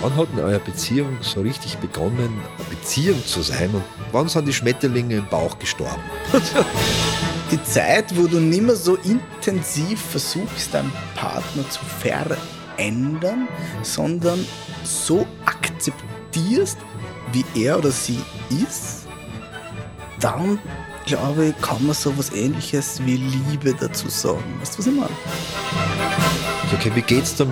Wann hat denn eure Beziehung so richtig begonnen, eine Beziehung zu sein? Und wann sind die Schmetterlinge im Bauch gestorben? Die Zeit, wo du nicht mehr so intensiv versuchst, deinen Partner zu verändern, sondern so akzeptierst, wie er oder sie ist, dann glaube ich, kann man so was ähnliches wie Liebe dazu sagen. Weißt du, was ich meine? Okay, wie geht's da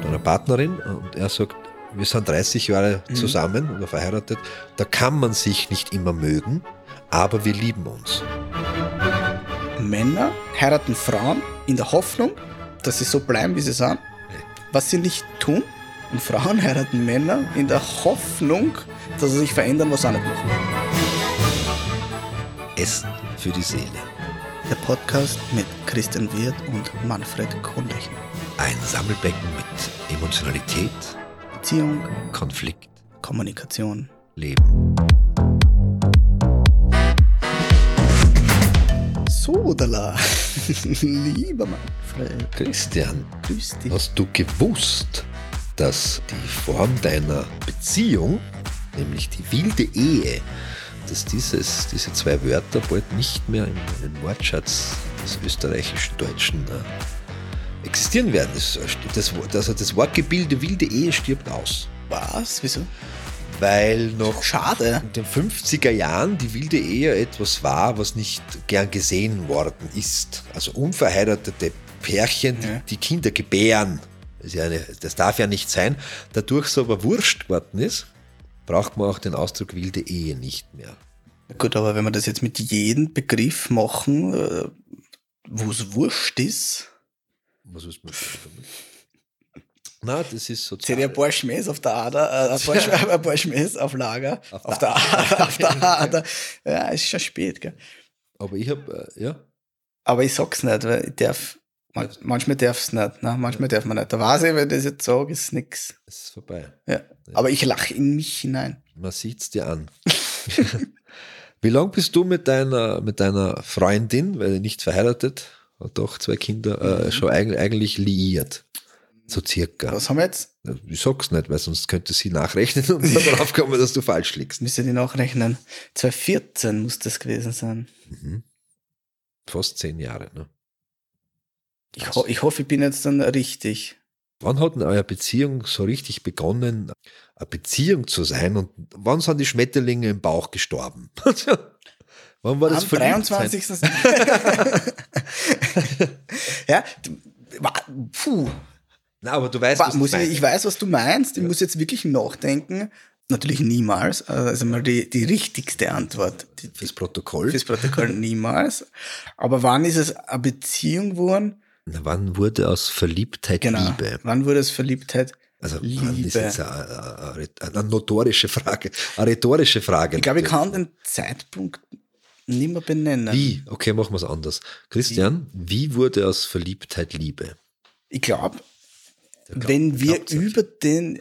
mit deiner Partnerin? Und er sagt, wir sind 30 Jahre Mhm. zusammen oder verheiratet. Da kann man sich nicht immer mögen, aber wir lieben uns. Männer heiraten Frauen in der Hoffnung, dass sie so bleiben, wie sie sind, was sie nicht tun. Und Frauen heiraten Männer in der Hoffnung, dass sie sich verändern, was sie nicht machen. Essen für die Seele. Der Podcast mit Christian Wirth und Manfred Kohnlechner. Ein Sammelbecken mit Emotionalität, Beziehung, Konflikt, Kommunikation. Leben. Sodala, lieber Manfred, Christian, grüß dich. hast du gewusst, dass die Form deiner Beziehung, nämlich die wilde Ehe, dass dieses, diese zwei Wörter bald nicht mehr im, im Wortschatz des österreichischen Deutschen äh, existieren werden? Das, das, also das Wortgebilde wilde Ehe stirbt aus. Was? Wieso? Weil noch Schade. in den 50er Jahren die wilde Ehe etwas war, was nicht gern gesehen worden ist. Also unverheiratete Pärchen, die, Ja. die Kinder gebären. Das, ja eine, das darf ja nicht sein. Dadurch es aber wurscht worden ist, braucht man auch den Ausdruck wilde Ehe nicht mehr. Gut, aber wenn wir das jetzt mit jedem Begriff machen, äh, wo es wurscht ist, Was ist mit damit? Na, das ist seht sozial. ihr ein paar Schmähs auf der Ader, äh, ein, paar Sch- ein paar Schmähs auf Lager, Auf auf, der der Ader, auf der Ader. Ja, es ist schon spät, gell. Aber ich habe, äh, ja, Aber ich sag's nicht, weil ich darf, man, manchmal darf's nicht, ne? manchmal darf man nicht. Da weiß ich, wenn ich das jetzt sage, ist nix. es ist vorbei. Ja. Aber ich lache in mich hinein. Man sieht's dir an. Wie lange bist du mit deiner, mit deiner Freundin, weil nicht verheiratet, hat doch zwei Kinder, äh, schon eigentlich, eigentlich liiert? So circa. Was haben wir jetzt? Ich sag's nicht, weil sonst könnte sie nachrechnen und darauf kommen, dass du falsch liegst. Müsst ihr die nachrechnen? 2014 muss das gewesen sein. Mhm. Fast zehn Jahre. Ne? Ich, ho ich hoffe, ich bin jetzt dann richtig. Wann hat denn eure Beziehung so richtig begonnen, eine Beziehung zu sein und wann sind die Schmetterlinge im Bauch gestorben? wann war das Am Verliebtsein? 23. ja, puh. Na, aber du weißt, Wa- was muss ich ich, weiß, was du meinst. Ich muss jetzt wirklich nachdenken. Natürlich niemals. Also mal die, die richtigste Antwort. Die, Fürs Protokoll. fürs Protokoll niemals. Aber wann ist es eine Beziehung geworden? Na, wann wurde aus Verliebtheit Genau. Liebe? Wann wurde es Verliebtheit? Also Liebe. das ist jetzt eine, eine, eine notorische Frage, eine rhetorische Frage. Ich glaube, ich kann den Zeitpunkt nicht mehr benennen. Wie? Okay, machen wir es anders. Christian, wie wurde aus Verliebtheit Liebe? Ich glaube, glaubt- wenn wir glaubt's nicht. über den.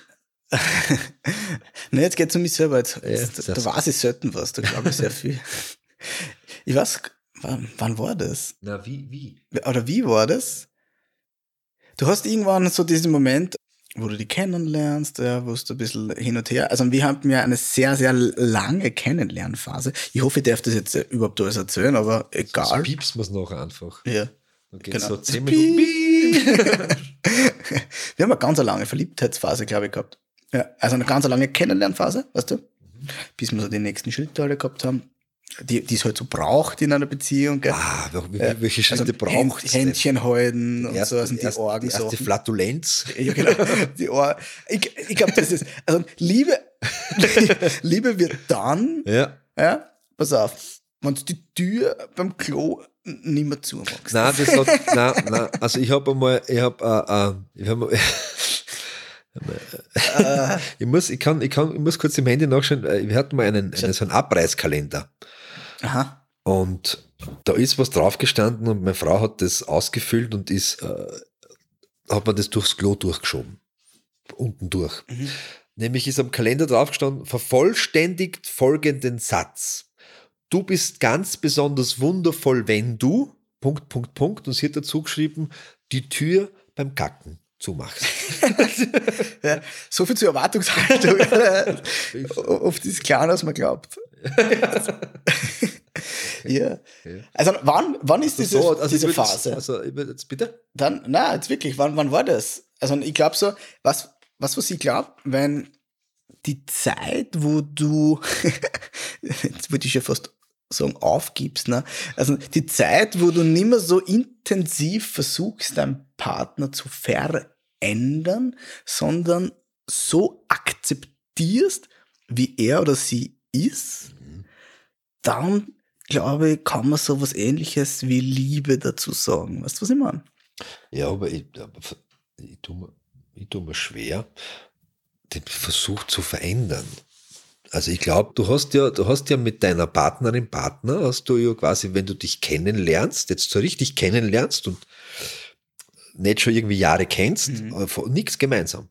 Na, jetzt geht es um mich selber. Jetzt, jetzt, das da weiß ich selten was. Da glaube ich sehr viel. Ich weiß, wann, wann war das? Na, wie, wie? Oder wie war das? Du hast irgendwann so diesen Moment, wo du die kennenlernst, ja, wo du ein bisschen hin und her. Also wir haben ja eine sehr, sehr lange Kennenlernphase. Ich hoffe, ich darf das jetzt äh, überhaupt alles erzählen, aber egal. Also piepst man es noch einfach. Ja. Dann geht Genau. so zehn Piep. Minuten. Wir haben eine ganz lange Verliebtheitsphase, glaube ich, gehabt. Ja, also eine ganz lange Kennenlernphase, weißt du? Bis wir so die nächsten Schritte alle gehabt haben, die, die es halt so braucht in einer Beziehung. Gell? Ah, welche Schritte also braucht Händ, Händchen halten und Erst, so, also die, Orgen die erste so. Flatulenz. Ja, genau. Die Ohr. Ich, ich glaube, das ist, also Liebe, Liebe wird dann, Ja. ja, pass auf, wenn du die Tür beim Klo nicht mehr zumachst. Nein, das hat, nein, nein. Also ich habe einmal, ich habe, äh, äh, ich, hab, Äh, ich muss, ich kann, ich kann, ich muss kurz im Handy nachschauen. Wir hatten mal einen, einen so einen Abreißkalender. Aha. Und da ist was draufgestanden und meine Frau hat das ausgefüllt und ist, äh, hat man das durchs Klo durchgeschoben. Unten durch. Mhm. Nämlich ist am Kalender draufgestanden, vervollständigt folgenden Satz. Du bist ganz besonders wundervoll, wenn du, Punkt, Punkt, Punkt, und sie hat dazu geschrieben, die Tür beim Kacken zumachst. ja, so viel zur Erwartungshaltung. Oft ist kleiner, als man glaubt. ja. Also wann, wann ist diese, so, also diese Phase? Jetzt, also jetzt bitte? Dann, na, jetzt wirklich, wann, wann war das? Also ich glaube so, was, was, was ich glaube, wenn die Zeit, wo du, jetzt würde ich ja fast sagen, aufgibst, ne? Also die Zeit, wo du nicht mehr so intensiv versuchst, deinen Partner zu verändern, sondern so akzeptierst, wie er oder sie ist, mhm. dann glaube ich, kann man so was ähnliches wie Liebe dazu sagen. Weißt du, was ich meine? Ja, aber ich, aber ich tue mir, ich tue mir schwer, den Versuch zu verändern. Also ich glaube, du hast ja, du hast ja mit deiner Partnerin, Partner, hast du ja quasi, wenn du dich kennenlernst, jetzt so richtig kennenlernst und nicht schon irgendwie Jahre kennst, mhm. nichts gemeinsam.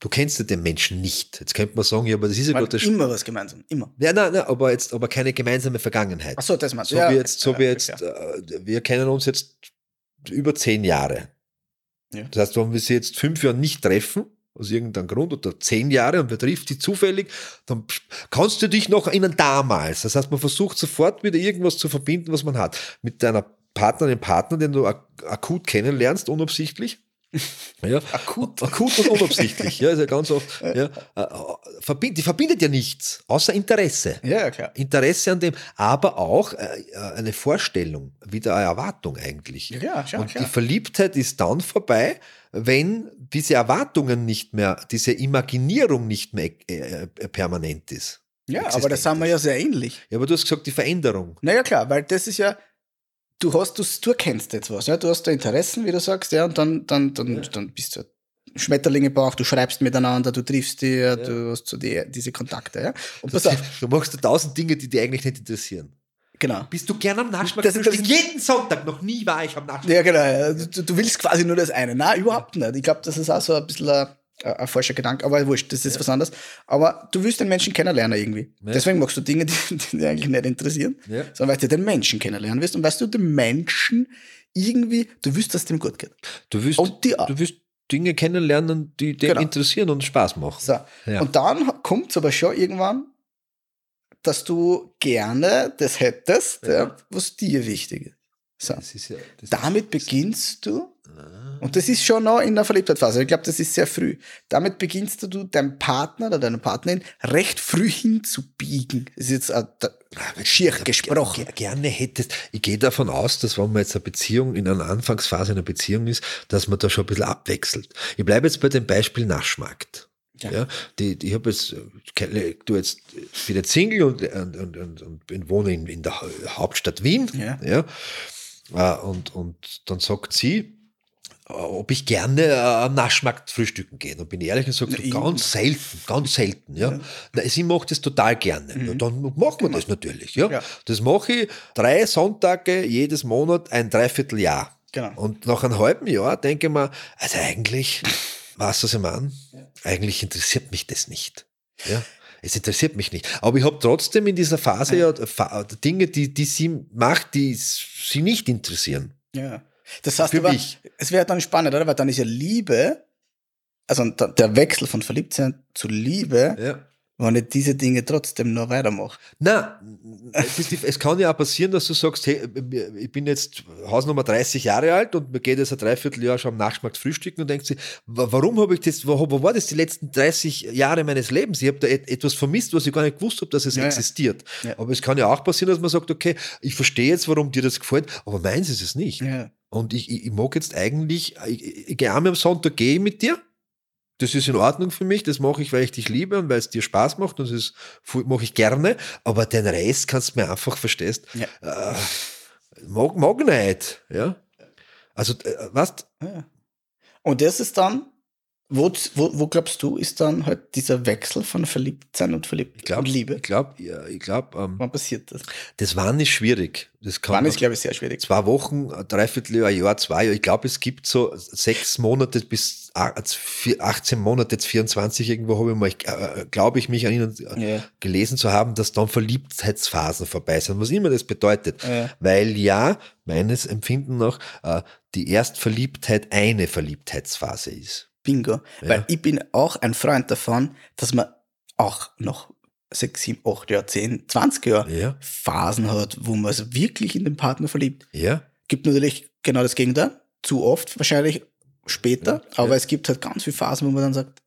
Du kennst den Menschen nicht. Jetzt könnte man sagen, ja, aber das ist ja gerade immer was gemeinsam, immer. Ja, nein, nein, aber jetzt, aber keine gemeinsame Vergangenheit. Ach so, das meinst du. So ja, wie jetzt, so ja, wie jetzt, ja. Äh, wir kennen uns jetzt über zehn Jahre. Ja. Das heißt, wenn wir sie jetzt fünf Jahre nicht treffen, aus irgendeinem Grund, oder zehn Jahre und wir trifft die zufällig, dann kannst du dich noch erinnern damals. Das heißt, man versucht sofort wieder irgendwas zu verbinden, was man hat. Mit deiner Partnerin, Partner, den du ak akut kennenlernst, unabsichtlich. Ja, akut. akut und unabsichtlich. Ja, ist ja ganz oft. Ja, äh, die verbindet ja nichts, außer Interesse. Ja, klar. Interesse an dem, aber auch äh, eine Vorstellung, wieder eine Erwartung eigentlich. Ja, schon, und klar. die Verliebtheit ist dann vorbei, wenn diese Erwartungen nicht mehr, diese Imaginierung nicht mehr äh, permanent ist. Ja, aber das haben wir ja sehr ähnlich. Ja, aber du hast gesagt, die Veränderung. Naja, klar, weil das ist ja, du hast, du, du erkennst jetzt was, ja, du hast da Interessen, wie du sagst, ja, und dann, dann, dann, ja. dann bist du Schmetterlinge braucht, du schreibst miteinander, du triffst die, ja. du hast so die, diese Kontakte, ja. Und pass auf. Du machst tausend Dinge, die dich eigentlich nicht interessieren. Genau. Bist du gern am Naschmarkt? Das, das, jeden Sonntag, noch nie war ich am Naschmarkt. Ja, genau. Du, du, willst quasi nur das eine. Nein, überhaupt nicht. Ich glaube, das ist auch so ein bisschen ein, ein falscher Gedanke, aber wurscht, das ist ja. was anderes. Aber du willst den Menschen kennenlernen irgendwie. Ja. Deswegen machst du Dinge, die, die dich eigentlich nicht interessieren, ja. sondern weil du den Menschen kennenlernen willst und weißt du den Menschen irgendwie, du willst, dass es dem gut geht. Du willst, du willst Dinge kennenlernen, die dich genau. interessieren und Spaß machen. So. Und dann kommt es aber schon irgendwann dass du gerne das hättest, was dir wichtig ist. So. ist Damit beginnst du. Und das ist schon noch in der Verliebtheitsphase, ich glaube, das ist sehr früh. Damit beginnst du, deinem Partner oder deiner Partnerin recht früh hinzubiegen. Das ist jetzt äh, schier gesprochen. Gerne hättest, ich gehe davon aus, dass wenn man jetzt eine Beziehung, in einer Anfangsphase einer Beziehung ist, dass man da schon ein bisschen abwechselt. Ich bleibe jetzt bei dem Beispiel Naschmarkt. Ja. ja, die, die, ich habe jetzt, du jetzt, bin jetzt Single und, und, und, und, wohne in, in, der Hauptstadt Wien. Ja. ja äh, und, und dann sagt sie, äh, ob ich gerne äh, am Naschmarkt frühstücken gehe. Und bin ich ehrlich und sage, so, ganz selten, ganz selten. Ja. ja. sie macht das total gerne. Mhm. Ja, dann machen wir das natürlich. Ja. ja. Das mache ich drei Sonntage jedes Monat, ein Dreivierteljahr. Genau. Und nach einem halben Jahr denke ich mir, also eigentlich, weißt du, was ich meine? eigentlich interessiert mich das nicht. Ja. Es interessiert mich nicht. Aber ich habe trotzdem in dieser Phase ja, ja Dinge, die, die sie macht, die sie nicht interessieren. Ja. Das heißt aber, mich. es wäre dann spannend, oder? Weil dann ist ja Liebe, also der Wechsel von Verliebtsein zu Liebe, ja wenn ich diese Dinge trotzdem noch weitermache. Na, es kann ja auch passieren, dass du sagst, hey, ich bin jetzt Hausnummer 30 Jahre alt und mir geht jetzt ein Dreivierteljahr schon am Nachtschmack frühstücken und denkst dir, warum habe ich das, wo, war das die letzten 30 Jahre meines Lebens? Ich habe da etwas vermisst, was ich gar nicht gewusst habe, dass es ja, existiert. Ja. Aber es kann ja auch passieren, dass man sagt, okay, ich verstehe jetzt, warum dir das gefällt, aber meins ist es nicht. Ja. Und ich, ich, ich mag jetzt eigentlich, ich, ich gehe einmal am Sonntag, gehe mit dir, das ist in Ordnung für mich, das mache ich, weil ich dich liebe und weil es dir Spaß macht und das mache ich gerne, aber den Rest kannst du mir einfach, verstehst, ja. äh, mag, mag nicht, ja. Also, äh, was? Ja. Und das ist dann, wo, wo, wo glaubst du, ist dann halt dieser Wechsel von Verliebtsein und Verliebt Ich glaub, und Liebe? Ich glaube, ja, ich glaub, ähm, Wann passiert das? das war nicht schwierig. Das kann Wann ist, glaube ich, sehr schwierig. zwei Wochen, ein Dreivierteljahr, ein Jahr, zwei Jahre. Ich glaube, es gibt so sechs Monate bis a- vier- 18 Monate, jetzt 24 irgendwo habe ich mal, äh, glaube ich, mich an Ihnen äh, Ja. gelesen zu haben, dass dann Verliebtheitsphasen vorbei sind, was immer das bedeutet. Ja. Weil ja, meines Empfinden nach, äh, die Erstverliebtheit eine Verliebtheitsphase ist. Bingo. Ja. Weil ich bin auch ein Freund davon, dass man auch noch sechs, sieben, acht Jahre, zehn, 20 Jahre Ja, Phasen hat, wo man sich wirklich in den Partner verliebt. ja, Gibt natürlich genau das Gegenteil. Zu oft, wahrscheinlich später. Ja, aber es gibt halt ganz viele Phasen, wo man dann sagt,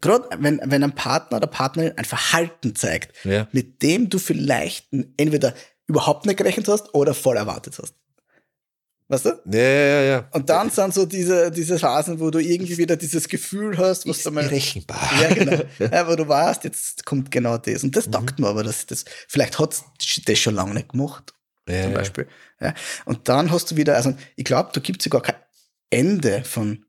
gerade wenn, wenn ein Partner oder Partnerin ein Verhalten zeigt, mit dem du vielleicht entweder überhaupt nicht gerechnet hast oder voll erwartet hast. Weißt du? Ja, ja, ja. Und dann sind so diese, diese Phasen, wo du irgendwie wieder dieses Gefühl hast, was du mal. berechenbar. Ja, genau. ja, wo du weißt, jetzt kommt genau das. Und das Mhm. taugt mir aber, dass das, vielleicht hat das schon lange nicht gemacht, Ja, zum ja. Beispiel. Ja. Und dann hast du wieder, also ich glaube, da gibt es sogar kein Ende von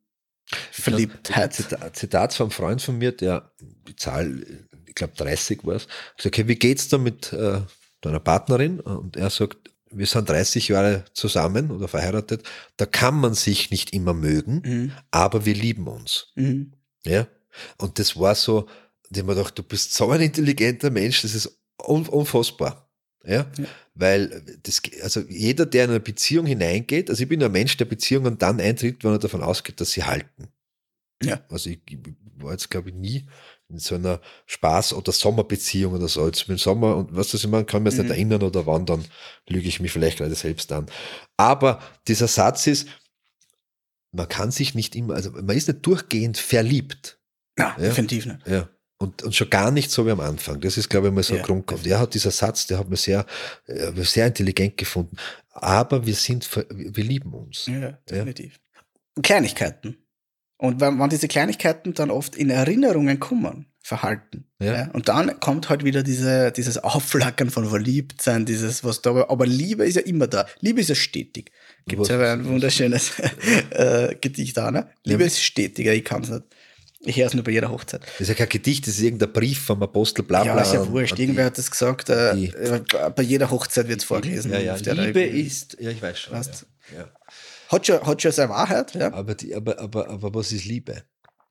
Verliebtheit. Zitat, Zitat von einem Freund von mir, der, die Zahl, ich glaube 30 war es, ich sag, okay, wie geht's da mit äh, deiner Partnerin? Und er sagt, wir sind 30 Jahre zusammen oder verheiratet, da kann man sich nicht immer mögen, Mhm. aber wir lieben uns. Mhm. Ja? Und das war so, ich mir gedacht, du bist so ein intelligenter Mensch, das ist un unfassbar. Ja? Ja. Weil das, also jeder, der in eine Beziehung hineingeht, also ich bin ein Mensch, der Beziehungen dann eintritt, wenn er davon ausgeht, dass sie halten. Ja. Also ich, ich war jetzt, glaube ich, nie in so einer Spaß- oder Sommerbeziehung oder so. Jetzt im Sommer und was das ich meine, kann mich jetzt Mhm. nicht erinnern oder wann, dann lüge ich mich vielleicht gerade selbst an. Aber dieser Satz ist, man kann sich nicht immer, also man ist nicht durchgehend verliebt. Ja, Ja. definitiv nicht. Ja. Und, und schon gar nicht so wie am Anfang. Das ist, glaube ich, mal so ein Ja. Grund. Und er hat dieser Satz, der hat mir sehr, äh, sehr intelligent gefunden. Aber wir sind, wir lieben uns. Ja, definitiv. Kleinigkeiten. Und wenn, wenn diese Kleinigkeiten dann oft in Erinnerungen kommen, Verhalten. Ja. Und dann kommt halt wieder diese, dieses Aufflackern von Verliebtsein, dieses, was da, aber Liebe ist ja immer da. Liebe ist ja stetig. Gibt es ja ein wunderschönes äh, Gedicht da, ne? Liebe Ja. ist stetig, ja, ich kann es nicht. Ich höre es nur bei jeder Hochzeit. Das ist ja kein Gedicht, das ist irgendein Brief vom Apostel bla bla. ja, ist ja wurscht. Irgendwer hat das gesagt, äh, äh, bei jeder Hochzeit wird es vorgelesen. Ja, ja. Liebe ist, ja, ich weiß schon. Weißt Ja, ja. Hat schon, hat schon seine Wahrheit, ja. Aber, die, aber, aber, aber was ist Liebe?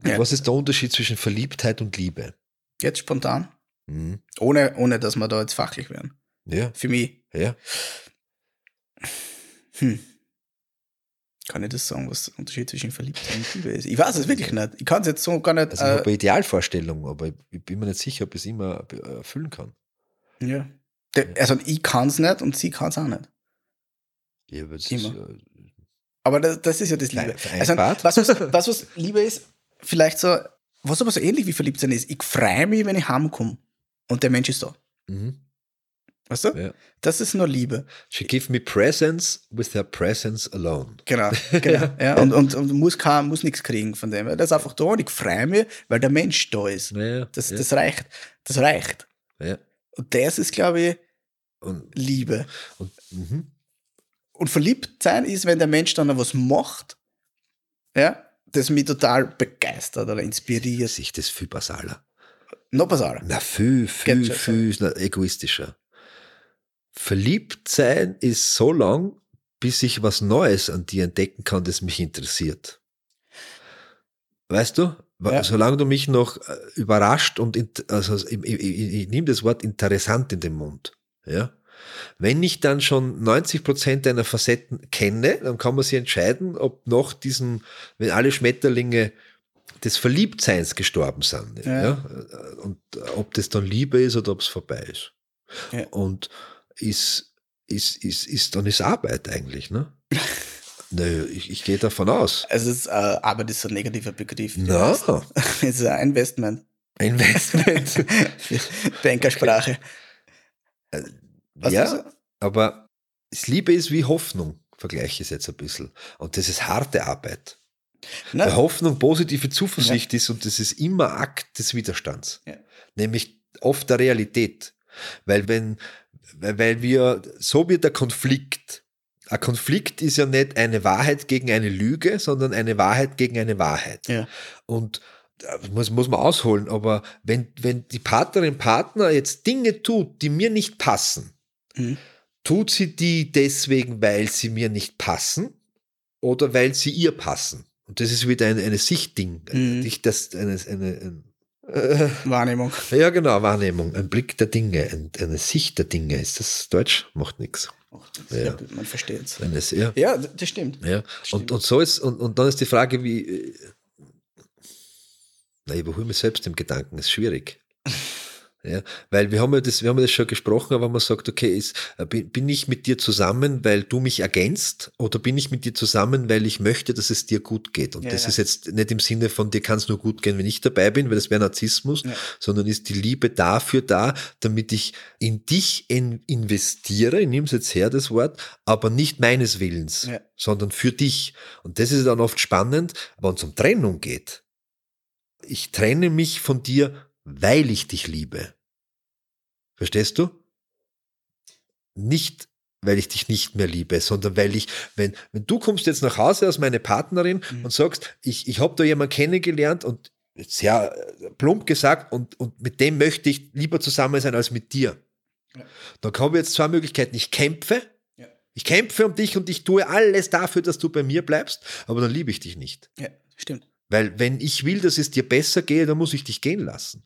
Ja. Was ist der Unterschied zwischen Verliebtheit und Liebe? Jetzt spontan. Mhm. Ohne, ohne dass wir da jetzt fachlich werden. Ja, Für mich, ja. hm, kann ich das sagen, was der Unterschied zwischen Verliebtheit und Liebe ist? Ich weiß es wirklich nicht. Ich kann es jetzt so gar nicht. Also ich habe äh, eine Idealvorstellung, aber ich, ich bin mir nicht sicher, ob ich es immer äh, erfüllen kann. ja. Der, also ich kann es nicht und sie kann es auch nicht. Ja, aber das Immer. Ist, äh, Aber das, das ist ja das Liebe. Also, was, was, was, was Liebe ist, vielleicht so, was aber so ähnlich wie verliebt sein ist. Ich freue mich, wenn ich heimkomme und der Mensch ist da. mhm. Weißt du? ja. Das ist nur Liebe. She give me presents with her presence alone. Genau, genau. ja. Und, und, und muss, kein- muss nichts kriegen von dem. Der ist einfach da und ich freue mich, weil der Mensch da ist. Ja, Das, ja, das reicht. Das reicht. ja. Und das ist, glaube ich, Und, Liebe. und, mhm. Und verliebt sein ist, wenn der Mensch dann noch was macht, ja, das mich total begeistert oder inspiriert. Sich das viel basaler. Noch basaler. Na, viel, viel, Geht viel na, egoistischer. Verliebt sein ist so lang, bis ich was Neues an dir entdecken kann, das mich interessiert. Weißt du? Ja. Solange du mich noch äh, überrascht und, also ich, ich, ich, ich nehme das Wort interessant in den Mund. Ja? Wenn ich dann schon 90 Prozent deiner Facetten kenne, dann kann man sich entscheiden, ob noch diesen, wenn alle Schmetterlinge des Verliebtseins gestorben sind. Ja. Ja. Und ob das dann Liebe ist oder ob es vorbei ist. Ja. Und ist, ist, ist, ist, dann ist Arbeit eigentlich, ne? Nö, ich, ich gehe davon aus. Also, ist, äh, Arbeit ist so ein negativer Begriff. Na, Es ist ein Investment. Investment. Bankersprache. Was ja, aber das Liebe ist wie Hoffnung, vergleiche ich es jetzt ein bisschen. Und das ist harte Arbeit. Na, Weil Hoffnung positive Zuversicht ist und das ist immer Akt des Widerstands. Ja. Nämlich oft der Realität. Weil wenn, weil wir, so wird der Konflikt ein Konflikt ist ja nicht eine Wahrheit gegen eine Lüge, sondern eine Wahrheit gegen eine Wahrheit. Ja. Und das muss, muss man ausholen, aber wenn, wenn die Partnerin, Partner jetzt Dinge tut, die mir nicht passen, Mhm. tut sie die deswegen, weil sie mir nicht passen oder weil sie ihr passen? Und das ist wieder eine, eine Sichtding. Mhm. Nicht das, eine, eine, ein, äh, Wahrnehmung. ja, genau, Wahrnehmung, ein Blick der Dinge, ein, eine Sicht der Dinge. Ist das Deutsch? Macht nichts. Ja. Man versteht es. Eine, ja, Ja, das stimmt. ja. Stimmt. Und, und so ist, und, und dann ist die Frage, wie. äh, Na, ich überhole mich selbst im Gedanken, ist schwierig. Ja, weil wir haben ja das, wir haben ja das schon gesprochen, aber man sagt, okay, ist, äh, bin, bin ich mit dir zusammen, weil du mich ergänzt, oder bin ich mit dir zusammen, weil ich möchte, dass es dir gut geht? Und Ja, das ja. ist jetzt nicht im Sinne von, dir kann es nur gut gehen, wenn ich dabei bin, weil das wäre Narzissmus, Ja. sondern ist die Liebe dafür da, damit ich in dich in, investiere, ich nehme es jetzt her, das Wort, aber nicht meines Willens, sondern für dich. Und das ist dann oft spannend, wenn es um Trennung geht. Ich trenne mich von dir, weil ich dich liebe. Verstehst du? Nicht, weil ich dich nicht mehr liebe, sondern weil ich, wenn, wenn du kommst jetzt nach Hause als meine Partnerin Mhm. und sagst, ich, ich habe da jemanden kennengelernt und sehr äh, plump gesagt und, und mit dem möchte ich lieber zusammen sein als mit dir. Ja. Dann haben wir jetzt zwei Möglichkeiten. Ich kämpfe, Ja. ich kämpfe um dich und ich tue alles dafür, dass du bei mir bleibst, aber dann liebe ich dich nicht. Ja, stimmt. Weil wenn ich will, dass es dir besser geht, dann muss ich dich gehen lassen.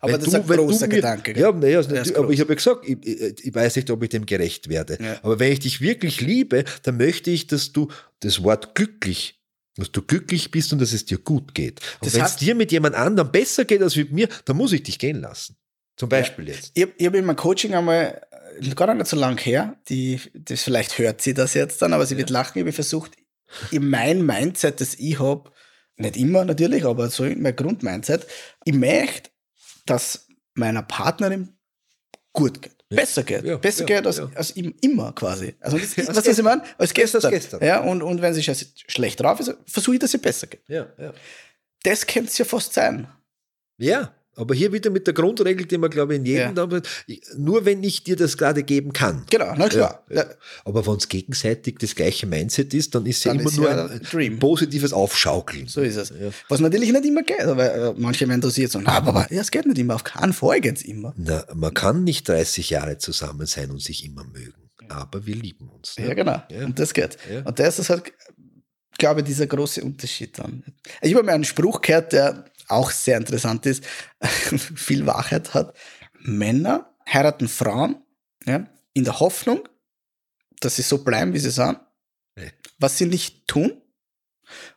Aber Wenn das du- ist ein großer mir- Gedanke. gell? Ja, naja, aber ich habe ja gesagt, ich, ich, weiß nicht, ob ich dem gerecht werde. Ja. Aber wenn ich dich wirklich liebe, dann möchte ich, dass du das Wort glücklich, dass du glücklich bist und dass es dir gut geht. Und wenn es dir mit jemand anderem besser geht als mit mir, dann muss ich dich gehen lassen. Zum Beispiel jetzt. Ich, ich habe in meinem Coaching einmal, äh, gar nicht so lang her, die, das vielleicht hört sie das jetzt dann, aber sie wird lachen, ich habe versucht, in mein Mindset, das ich habe, nicht immer natürlich, aber so in mein Grundmindset, ich möchte, dass meiner Partnerin gut geht. Besser geht. Ja, Besser ja, geht als, als im- immer quasi. Also das, was was ich gestern. meine? Als Besser als gestern. gestern. Ja, und, und wenn sie schlecht drauf ist, versuche ich, dass sie besser geht. Ja, ja. Das könnte es ja fast sein. Ja, aber hier wieder mit der Grundregel, die man, glaube ich, in jedem, Ja. da- nur wenn ich dir das gerade geben kann. Genau, na klar. Ja, ja. Aber wenn es gegenseitig das gleiche Mindset ist, dann ist ja Dann immer ist nur ein, ein positives Aufschaukeln. So ist es. Was natürlich nicht immer geht, aber äh, manche werden interessiert so, na, aber, ja, es geht nicht immer, auf keinen Fall geht's immer. Na, man kann nicht 30 Jahre zusammen sein und sich immer mögen, aber wir lieben uns. ne? Ja, genau. Und das geht. Und das ist halt, glaube ich, dieser große Unterschied dann. Ich habe mal einen Spruch gehört, der auch sehr interessant ist, viel Wahrheit hat. Männer heiraten Frauen ja, in der Hoffnung, dass sie so bleiben, wie sie sind, was sie nicht tun.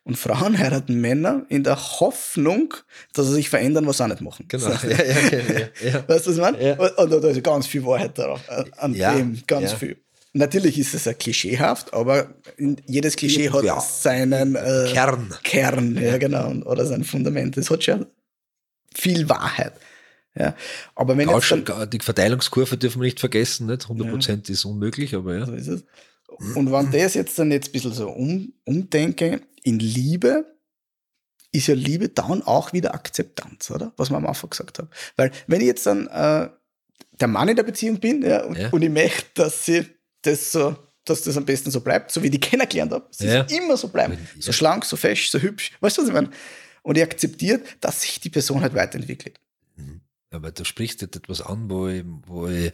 Und Frauen heiraten Männer in der Hoffnung, dass sie sich verändern, was sie auch nicht machen. Genau. So. Ja, ja, ja, ja. Weißt du, was ich meine? Ja. Und, und da ist ganz viel Wahrheit darauf, äh, an dem, ganz viel. Natürlich ist es ja klischeehaft, aber jedes Klischee hat Ja. seinen äh, Kern. Kern, ja, genau, oder sein Fundament. Das hat schon viel Wahrheit. Ja. Aber wenn jetzt dann, Gausch- Die Verteilungskurve dürfen wir nicht vergessen, nicht? 100% ist unmöglich, aber ja. so ist es. Und wenn das jetzt dann jetzt ein bisschen so um, umdenke, in Liebe ist ja Liebe dann auch wieder Akzeptanz, oder? Was wir am Anfang gesagt haben. Weil wenn ich jetzt dann äh, der Mann in der Beziehung bin ja, und, Ja. und ich möchte, dass sie das so, dass das am besten so bleibt, so wie ich die kennengelernt habe, sie Ja. immer so bleiben. Ja. So schlank, so fesch, so hübsch. Weißt du, was ich meine? Und ich akzeptiert, dass sich die Person halt weiterentwickelt. Aber du sprichst jetzt etwas an, wo ich, wo ich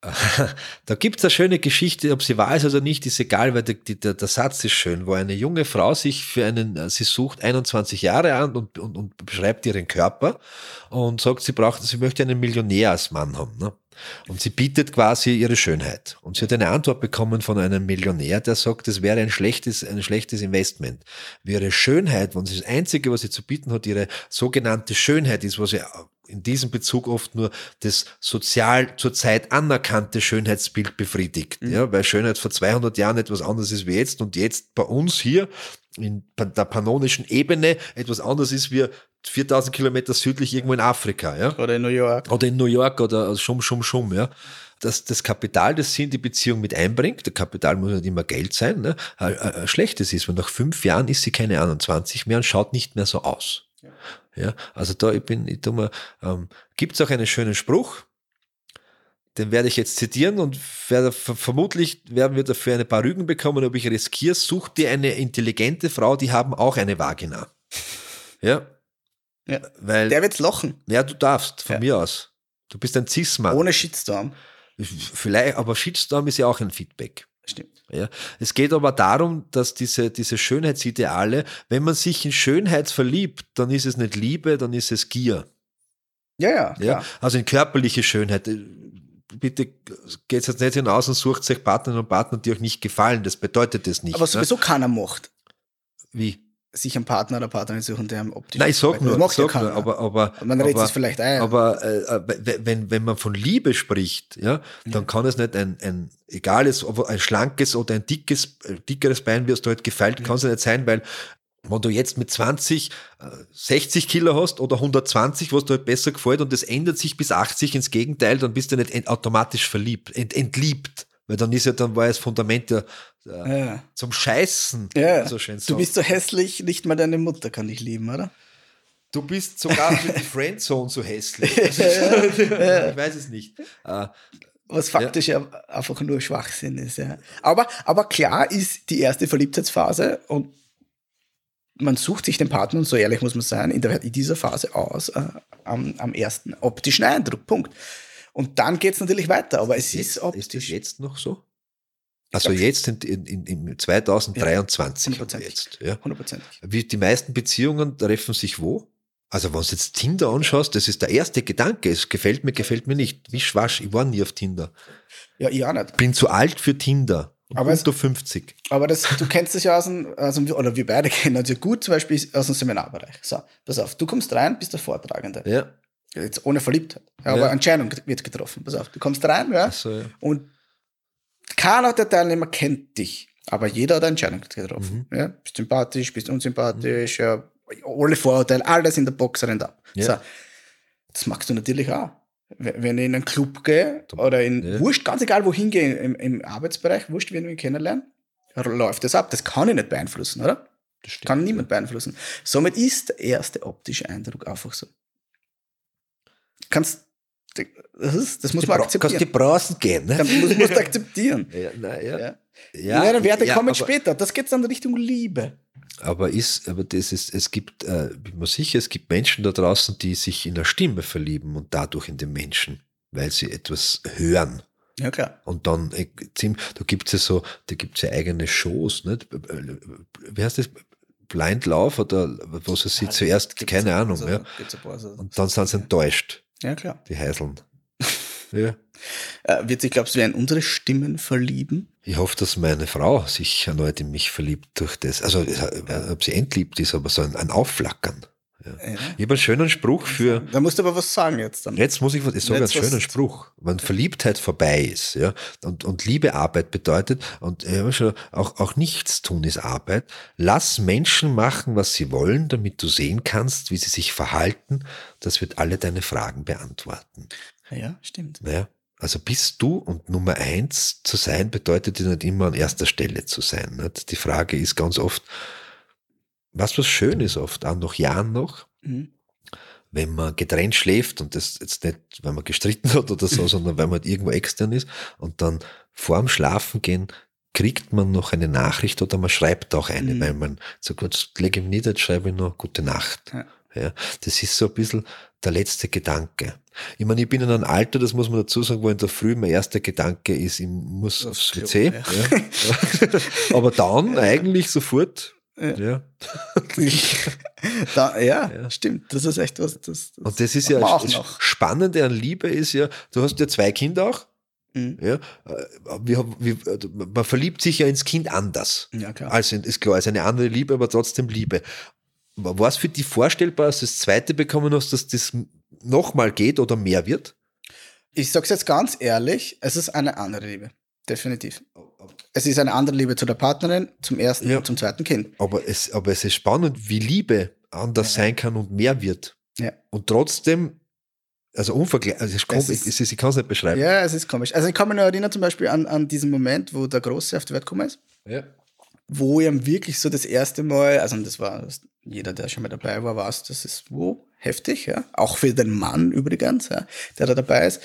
da gibt es eine schöne Geschichte, ob sie wahr ist oder nicht, ist egal, weil der, der, der Satz ist schön, wo eine junge Frau sich für einen, äh, sie sucht 21 Jahre an und, und, und beschreibt ihren Körper und sagt, sie braucht, sie möchte einen Millionär als Mann haben. Ne? Und sie bietet quasi ihre Schönheit. Und sie hat eine Antwort bekommen von einem Millionär, der sagt, es wäre ein schlechtes, ein schlechtes Investment. Wie ihre Schönheit, wenn sie das Einzige, was sie zu bieten hat, ihre sogenannte Schönheit ist, was sie in diesem Bezug oft nur das sozial zurzeit anerkannte Schönheitsbild befriedigt. Ja, weil Schönheit vor 200 Jahren etwas anderes ist wie jetzt und jetzt bei uns hier in der pannonischen Ebene etwas anderes ist wie 4000 Kilometer südlich irgendwo in Afrika. Ja? Oder in New York. oder in New York oder Schum, Schum, Schum, ja. Dass das Kapital, das sie in die Beziehung mit einbringt, der Kapital muss nicht immer Geld sein, ne, ein, ein ein schlechtes ist, weil nach fünf Jahren ist sie keine 21 mehr und schaut nicht mehr so aus. Ja, also da, ich bin, ich tu mal, ähm, gibt's auch einen schönen Spruch, den werde ich jetzt zitieren und werde, vermutlich werden wir dafür eine paar Rügen bekommen, ob ich riskiere. Such dir eine intelligente Frau, die haben auch eine Vagina. Ja. Ja. Weil, Der wird's lochen. ja, du darfst, von Ja. mir aus. Du bist ein Cis-Mann. Ohne Shitstorm. Vielleicht, aber Shitstorm ist ja auch ein Feedback. Stimmt. Ja. Es geht aber darum, dass diese, diese Schönheitsideale, wenn man sich in Schönheit verliebt, dann ist es nicht Liebe, dann ist es Gier. Ja, ja, Ja? Also in körperliche Schönheit. Bitte geht jetzt nicht hinaus und sucht sich Partnerinnen und Partner, die euch nicht gefallen. Das bedeutet das nicht. Aber ne? sowieso keiner macht, Wie? Sich einen Partner oder Partnerin suchen, der am optisch Nein, ich sag nur, ja sag nur keiner. aber, aber, Man redet es vielleicht ein. aber äh, äh, wenn, wenn man von Liebe spricht, ja, dann kann es nicht ein, ein egal ist, ob ein schlankes oder ein dickes, äh, dickeres Bein wirst du halt gefeilt, kann es ja nicht sein, weil wenn du jetzt mit 20 äh, 60 Kilo hast oder 120, was dir halt besser gefällt und das ändert sich bis 80 ins Gegenteil, dann bist du nicht automatisch verliebt, ent entliebt. Weil dann ist ja, dann war das Fundament ja, äh, ja. zum Scheißen. Ja, so schön du bist so hässlich, nicht mal deine Mutter kann dich lieben, oder? Du bist sogar für die Friendzone so hässlich. ich weiß es nicht. Äh, Was faktisch ja. einfach nur Schwachsinn ist, ja. Aber, aber klar ist die erste Verliebtheitsphase und man sucht sich den Partner, und so ehrlich muss man sein, in, der, in dieser Phase aus, äh, am, am ersten optischen Eindruck. Punkt. Und dann geht es natürlich weiter, aber es ist ist, ist das optisch. jetzt noch so? Also jetzt in, in, in, in 2023 Ja, jetzt. Ja. Hundertprozentig. Wie die meisten Beziehungen treffen sich wo? Also wenn du jetzt Tinder anschaust, das ist der erste Gedanke. Es gefällt mir, gefällt mir nicht. Wie schwasch, ich war nie auf Tinder. Ja, ich auch nicht. Bin zu alt für Tinder. Aber es- unter 50. Aber das, du kennst das ja aus dem, aus dem, oder wir beide kennen das ja gut, zum Beispiel aus dem Seminarbereich. So, pass auf, du kommst rein, bist der Vortragende. Ja. Jetzt ohne Verliebtheit. Ja, aber Ja. Entscheidung wird getroffen. Pass auf, du kommst rein, ja, Also, ja. und keiner der Teilnehmer kennt dich. Aber jeder hat eine Entscheidung getroffen. Mhm. Ja, bist sympathisch, bist unsympathisch, ja, alle Vorurteile, alles in der Box rennt ab. Ja. So. Das magst du natürlich auch. Wenn ich in einen Club gehe oder in, Ja. wurscht, ganz egal wohin gehe, im, im Arbeitsbereich, wurscht, wenn wir ihn kennenlernen, läuft das ab. Das kann ich nicht beeinflussen, oder? Das stimmt. Kann niemand beeinflussen. Somit ist der erste optische Eindruck einfach so. Kannst, das, ist, das muss Die man Bra- Kannst die akzeptieren. Brausen gehen, ne? Das muss, musst du akzeptieren. Ja, na, ja. Ja. Ja, Ja, Werte ja, kommen später. Das geht dann Richtung Liebe. Aber ist, aber das ist, es gibt, äh, bin mir sicher, es gibt Menschen da draußen, die sich in eine Stimme verlieben und dadurch in den Menschen, weil sie etwas hören. Ja, klar. Und dann, äh, da gibt's ja so, da gibt's ja eigene Shows, nicht? Wie heißt das? Blindlauf oder wo sie sich zuerst, keine ein- Ahnung, also, ja. so- Und dann sind sie enttäuscht, Ja, klar. die Heiseln. ja. Äh, wird sich, glaubst du, in unsere Stimmen verlieben? Ich hoffe, dass meine Frau sich erneut in mich verliebt durch das. Also, äh, ob sie entliebt ist, aber so ein, ein Aufflackern. Ja. Ja. Ich habe einen schönen Spruch für, Da musst du aber was sagen jetzt dann. Jetzt muss ich was, ich sage einen Jetzt schönen Spruch. Wenn Verliebtheit vorbei ist, ja, und, und Liebe Arbeit bedeutet, und habe schon, auch, auch nichts tun ist Arbeit, lass Menschen machen, was sie wollen, damit du sehen kannst, wie sie sich verhalten. Das wird alle deine Fragen beantworten. Ja, stimmt. Naja, also bist du und Nummer eins zu sein, bedeutet ja nicht immer an erster Stelle zu sein. Nicht? Die Frage ist ganz oft, was was schön ist oft, auch nach Jahren noch, Mhm. wenn man getrennt schläft und das jetzt nicht, weil man gestritten hat oder so, sondern weil man halt irgendwo extern ist und dann vorm Schlafen gehen kriegt man noch eine Nachricht oder man schreibt auch eine, Mhm. weil man so kurz lege ich mich nieder, jetzt schreibe ich noch gute Nacht. Ja. Ja, das ist so ein bisschen der letzte Gedanke. Ich meine, ich bin in einem Alter, das muss man dazu sagen, wo in der Früh mein erster Gedanke ist, ich muss aufs Klo, WC. ja. Ja. Aber dann eigentlich sofort. Ja. Ja. Da, ja, Ja. stimmt. Das ist echt was. Das, das Und das ist ja auch noch. Spannende an Liebe ist ja, du hast ja zwei Kinder auch. Mhm. Ja, Äh, wir, wir, man verliebt sich ja ins Kind anders. Ja, klar. Also ist klar, ist eine andere Liebe, aber trotzdem Liebe. War es für dich vorstellbar, dass du das zweite bekommen hast, dass das nochmal geht oder mehr wird? Ich sag's jetzt ganz ehrlich, es ist eine andere Liebe. Definitiv. Es ist eine andere Liebe zu der Partnerin, zum ersten Ja. und zum zweiten Kind. Aber es, aber es ist spannend, wie Liebe anders sein kann und mehr wird. Ja. Und trotzdem, also unvergleichlich, also Es ist- es ist, ich kann es nicht beschreiben. Ja, es ist komisch. Also ich kann mich noch erinnern zum Beispiel an, an diesen Moment, wo der Große auf die Welt gekommen ist, Ja. wo ihm wirklich so das erste Mal, also das war jeder, der schon mal dabei war, weiß, das ist wo heftig, ja. Auch für den Mann übrigens, ja, der da dabei ist.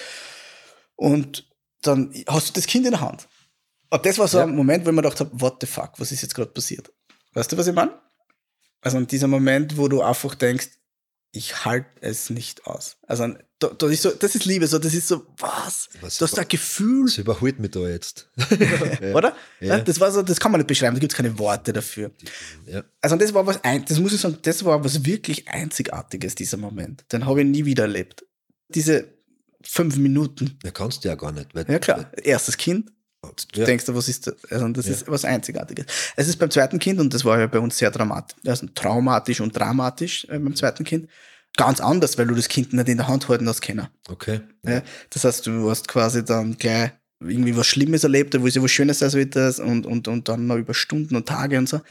und dann hast du das Kind in der Hand. Und das war so Ja. ein Moment, wo ich mir gedacht habe, what the fuck, was ist jetzt gerade passiert? Weißt du, was ich meine? Also in dieser Moment, wo du einfach denkst, ich halte es nicht aus. Also da, da ist so, das ist Liebe, so, das ist so, was? Was- du hast ein Gefühl, Das überholt mich da jetzt. oder? Ja. Das war so, das kann man nicht beschreiben, da gibt es keine Worte dafür. Ja. Also das war was, das muss ich sagen, das war was wirklich Einzigartiges, dieser Moment. Den habe ich nie wieder erlebt. Diese fünf Minuten. Ja, kannst du ja gar nicht. Weil, Ja klar, erstes Kind, du Ja. denkst, was ist das? Also das Ja. ist was Einzigartiges. Es ist beim zweiten Kind, und das war ja bei uns sehr dramatisch, also traumatisch und dramatisch äh, beim zweiten Kind, ganz anders, weil du das Kind nicht in der Hand halten hast können. Okay. Ja. Das heißt, du hast quasi dann gleich irgendwie was Schlimmes erlebt, wo es ja was Schönes sein sollte und, und, und dann noch über Stunden und Tage und so.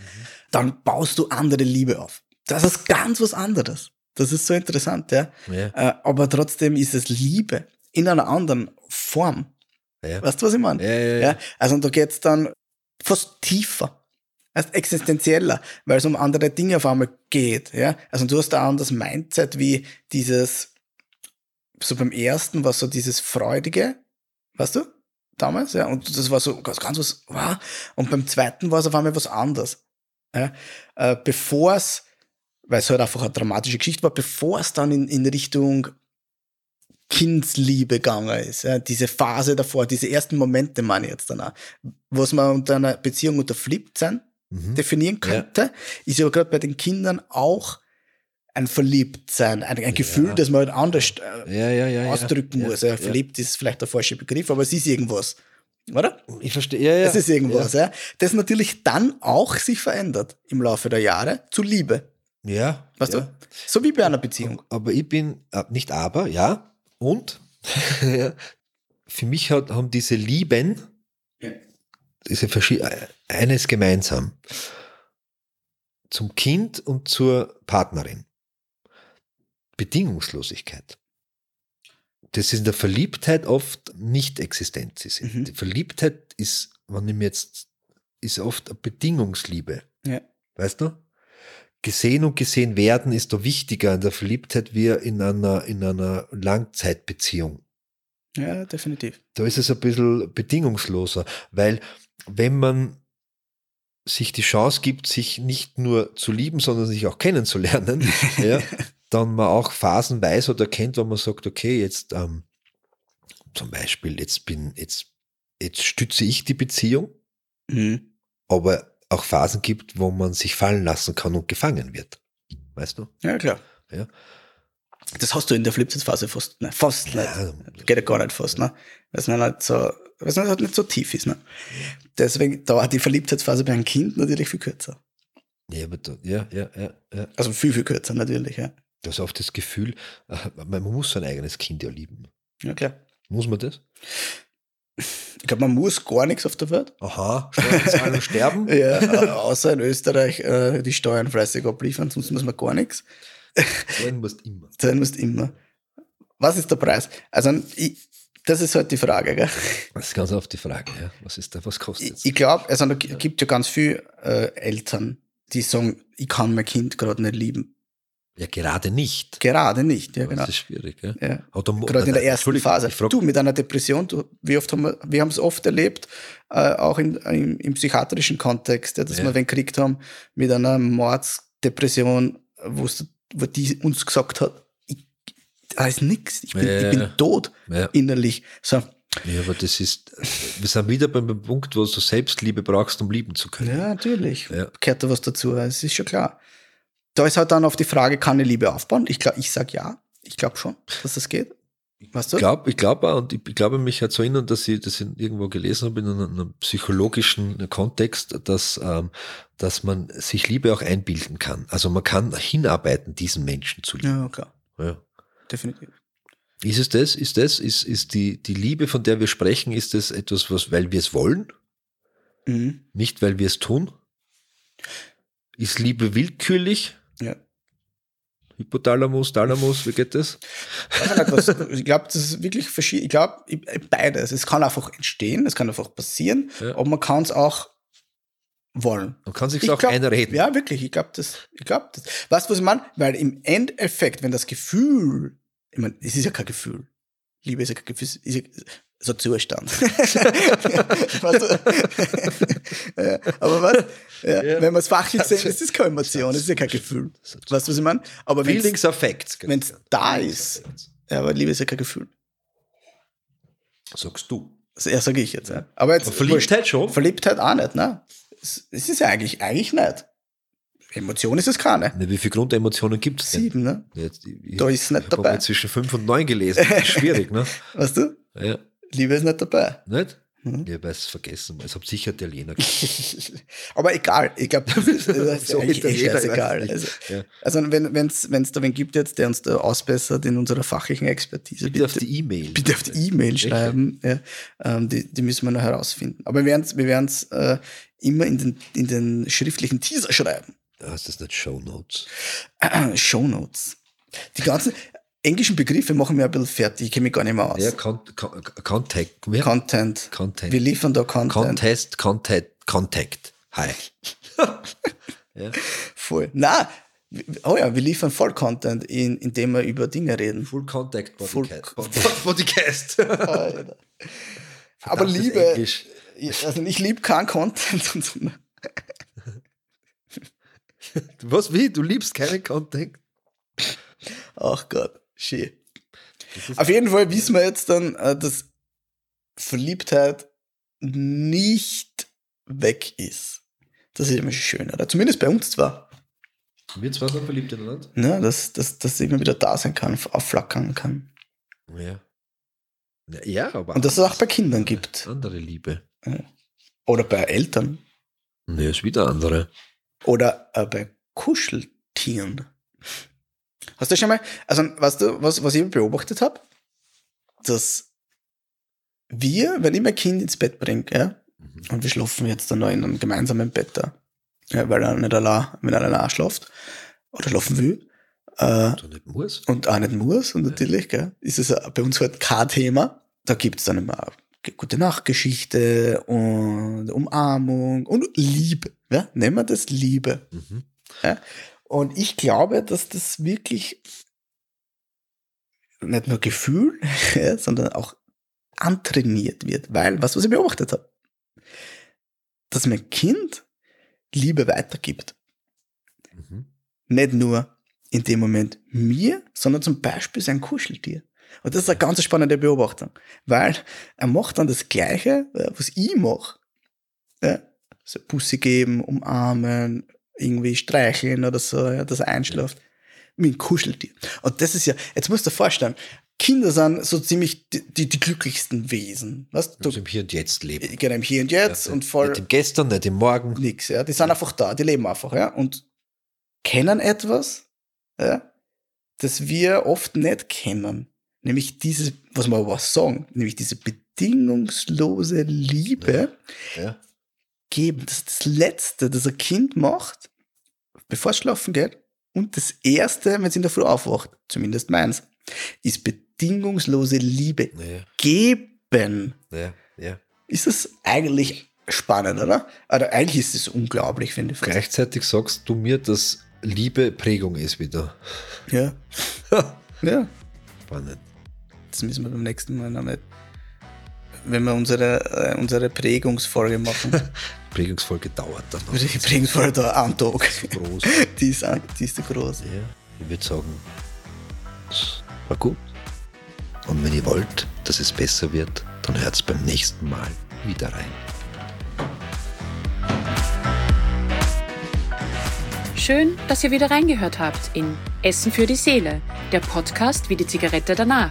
Dann baust du andere Liebe auf. Das ist ganz was anderes. Das ist so interessant, ja. Ja. Äh, aber trotzdem ist es Liebe in einer anderen Form. Ja. Weißt du, was ich meine? Ja, ja, ja. Also da geht's dann fast tiefer. Also existenzieller, weil es um andere Dinge auf einmal geht. Ja? Also du hast da ein anderes Mindset wie dieses, so beim ersten war so dieses Freudige, weißt du? Damals, ja. Und das war so ganz, ganz was, wow. Und beim zweiten war es auf einmal was anderes. Ja? Äh, bevor es, weil es halt einfach eine dramatische Geschichte war, bevor es dann in, in Richtung Kindsliebe gegangen ist. Ja, diese Phase davor, diese ersten Momente meine ich jetzt dann auch. Was man unter einer Beziehung unter Verliebtsein Mhm. definieren könnte, ist ja gerade bei den Kindern auch ein Verliebtsein, ein, ein Gefühl, das man halt anders äh, Ja, ja, ja. ausdrücken ja, muss. Ja, Ja, verliebt ist vielleicht der falsche Begriff, aber es ist irgendwas. Oder? ja. Ich verstehe. Ja, ja. Es ist irgendwas, ja. Das natürlich dann auch sich verändert im Laufe der Jahre zu Liebe. Ja. Weißt ja. du? So wie bei einer Beziehung. Aber ich bin, äh, nicht aber, ja, und für mich hat, haben diese Lieben, diese äh, eines gemeinsam. Zum Kind und zur Partnerin. Bedingungslosigkeit. Das ist in der Verliebtheit oft nicht existent. Sie sind. Mhm. Die Verliebtheit ist, wenn ich mir jetzt, ist oft eine Bedingungsliebe. Ja. Weißt du? Gesehen und gesehen werden ist da wichtiger in der Verliebtheit wie in einer, in einer Langzeitbeziehung. Ja, definitiv. Da ist es ein bisschen bedingungsloser, weil wenn man sich die Chance gibt, sich nicht nur zu lieben, sondern sich auch kennenzulernen, ja, dann man auch Phasen weiß oder kennt, wo man sagt, okay, jetzt ähm, zum Beispiel, jetzt bin, jetzt, jetzt stütze ich die Beziehung, Mhm. aber auch Phasen gibt, wo man sich fallen lassen kann und gefangen wird. Weißt du? Ja, klar. Ja. Das hast du in der Flipside-Phase fast, ne? Fast Ja. nicht. Geht ja gar nicht fast, ne? Weil es nicht so, weil es halt nicht so tief ist, ne? Deswegen dauert die Verliebtheitsphase bei einem Kind natürlich viel kürzer. Ja, aber da, ja, ja, ja, ja. Also viel, viel kürzer natürlich, ja. Du hast oft das Gefühl, äh, man muss sein eigenes Kind ja lieben. Ja, klar. Muss man das? Ich glaube, man muss gar nichts auf der Welt. Aha, Steuern sterben? Ja, äh, außer in Österreich äh, die Steuern fleißig abliefern, sonst muss man gar nichts. Zahlen musst immer. Zahlen musst immer. Was ist der Preis? Also, ich, das ist halt die Frage, gell? Das ist ganz oft die Frage, ja. Was ist da, was kostet Ich, ich glaube, also da gi- gibt ja ganz viele äh, Eltern, die sagen, ich kann mein Kind gerade nicht lieben. Ja, gerade nicht. Gerade nicht, ja, genau. Das ist schwierig, ja. Ja. Gerade in der ersten Phase. Du mit einer Depression, du, wie oft haben wir, wir haben es oft erlebt, äh, auch in, im, im psychiatrischen Kontext, ja, dass Ja. wir wen gekriegt haben mit einer Mordsdepression, wo die uns gesagt hat, ich, da ist nichts, ich bin, ich bin tot innerlich. So, ja, aber das ist, wir sind wieder beim Punkt, wo du Selbstliebe brauchst, um lieben zu können. ja, natürlich. Ja. Gehört da was dazu, es ist schon klar. Da ist halt dann auf die Frage, kann ich Liebe aufbauen? Ich glaube, ich sag ja. Ich glaube schon, dass das geht. Weißt du? Ich glaube ich glaub auch, und ich, ich glaube, mich hat zu erinnern, dass ich das irgendwo gelesen habe in einem, einem psychologischen Kontext, dass, ähm, dass man sich Liebe auch einbilden kann. Also man kann hinarbeiten, diesen Menschen zu lieben. Ja, klar. Ja. Definitiv. Ist es das? Ist das? Ist, ist die, die Liebe, von der wir sprechen, ist das etwas, was, weil wir es wollen, Mhm. nicht weil wir es tun? Ist Liebe willkürlich? Hypothalamus, Thalamus, wie geht das? Ich glaube, das ist wirklich verschieden. Ich glaube, beides. Es kann einfach entstehen, es kann einfach passieren, Ja. aber man kann es auch wollen. Man kann sich Ich auch glaub- einreden. Ja, wirklich. Ich glaube das. Ich glaube das. Weißt du, was ich meine? Weil im Endeffekt, wenn das Gefühl, ich meine, es ist ja kein Gefühl. Liebe ist ja kein Gefühl. Ist ja, so Zustand. ja, aber was? Ja, Ja. Wenn man es fachlich sehen, ist es keine Emotion, es ist ja kein Gefühl. Weißt du, was ich meine? Aber wenn Feelings are Facts. wenn es da ist, ja, aber Liebe ist ja kein Gefühl. Sagst du. Das ja, sage ich jetzt. Ja. Aber jetzt Aber Verliebtheit schon? Verliebtheit auch nicht, ne? Es, ist ja eigentlich, eigentlich nicht. Emotion ist es keine. Ne, wie viele Grundemotionen gibt es denn? Sieben, ne? Jetzt, ich, Da ist es nicht ich dabei. mal zwischen fünf und neun gelesen. Das ist schwierig, ne? Weißt du? Ja. Liebe ist nicht dabei. Nicht? Mhm. Ich habe es vergessen. Es hat sicher der Lena gesagt. Aber egal, ich glaube, das ist So eigentlich eh Italiener, scheißegal. Also, Ja. also wenn es wenn's da wen gibt jetzt, der uns da ausbessert in unserer fachlichen Expertise, Bitte auf die E-Mail. bitte auf die E-Mail schreiben. Ja, ähm, die, die müssen wir noch herausfinden. Aber wir werden es wir werden's, äh, immer in den, in den schriftlichen Teaser schreiben. Ah, ist das nicht Show Notes? Shownotes. Die ganzen englischen Begriffe machen wir ein bisschen fertig. Ich kenne mich gar nicht mehr aus. Ja, Con Con Contact. Wer? Content. Content. Wir liefern da Content. Contest, Contact, Contact. Hi. ja. Voll. Na, oh ja, wir liefern voll Content, in, indem wir über Dinge reden. Full Contact Full Podcast. Con- Podcast. Alter. Aber Liebe, also ich liebe keinen Content. Was, wie? Du liebst keinen Contact? Ach Gott, schön. Auf jeden Fall wissen wir jetzt dann, äh, dass Verliebtheit nicht weg ist. Das ist immer schön, oder? Zumindest bei uns zwar. Wir zwei sind verliebt ineinander? Ne? Dass, dass das immer wieder da sein kann, aufflackern kann. Ja. Ja, Ja, aber. Und dass es auch bei Kindern gibt. Andere Liebe. Oder bei Eltern. Ne, ist wieder andere. Oder äh, bei Kuscheltieren. Hast du schon mal, also weißt du, was, was ich beobachtet habe? Dass wir, wenn ich mein Kind ins Bett bringe, ja, und wir schlafen jetzt dann noch in einem gemeinsamen Bett da, ja, weil er nicht allein, wenn er allein schläft oder schlafen will, äh, Du nicht muss. und auch nicht muss, und natürlich, gell, ist es bei uns halt kein Thema. Da gibt es dann immer gute Nachtgeschichte und Umarmung und Liebe. Ja? Nennen wir das Liebe. Mhm. Ja? Und ich glaube, dass das wirklich nicht nur Gefühl, sondern auch antrainiert wird. Weil, was, was ich beobachtet habe, dass mein Kind Liebe weitergibt. Mhm. Nicht nur in dem Moment mir, sondern zum Beispiel sein Kuscheltier. Und das ist eine ganz spannende Beobachtung, weil er macht dann das Gleiche, äh, was ich mache. Ja? So Pussy geben, umarmen, irgendwie streicheln oder so, ja, dass er einschläft. Mit Kuscheltier. Und das ist ja, jetzt musst du dir vorstellen, Kinder sind so ziemlich die, die, die glücklichsten Wesen. Weißt Du im Hier und Jetzt leben. genau im Hier und Jetzt und voll Nicht im Gestern, nicht im Morgen. nix, ja. Die sind einfach da, die leben einfach, ja. Und kennen etwas, ja, das wir oft nicht kennen. Nämlich dieses, was wir aber was sagen, nämlich diese bedingungslose Liebe Ja. Geben. Das ist das Letzte, das ein Kind macht, bevor es schlafen geht. Und das Erste, wenn es in der Früh aufwacht, zumindest meins, ist bedingungslose Liebe Ja, geben. ja, ja. Ist das eigentlich spannend, oder? Oder eigentlich ist es unglaublich, finde ich. Gleichzeitig sagst du mir, dass Liebe Prägung ist wieder. Ja. ja. Spannend. Das müssen wir beim nächsten Mal noch nicht. Wenn wir unsere, äh, unsere Prägungsfolge machen. Prägungsfolge dauert dann noch die Prägungsfolge da am Tag. so groß. Die ist, die ist so groß. Ja, ich würde sagen, es war gut. Und wenn ihr wollt, dass es besser wird, dann hört es beim nächsten Mal wieder rein. Schön, dass ihr wieder reingehört habt in Essen für die Seele, der Podcast wie die Zigarette danach.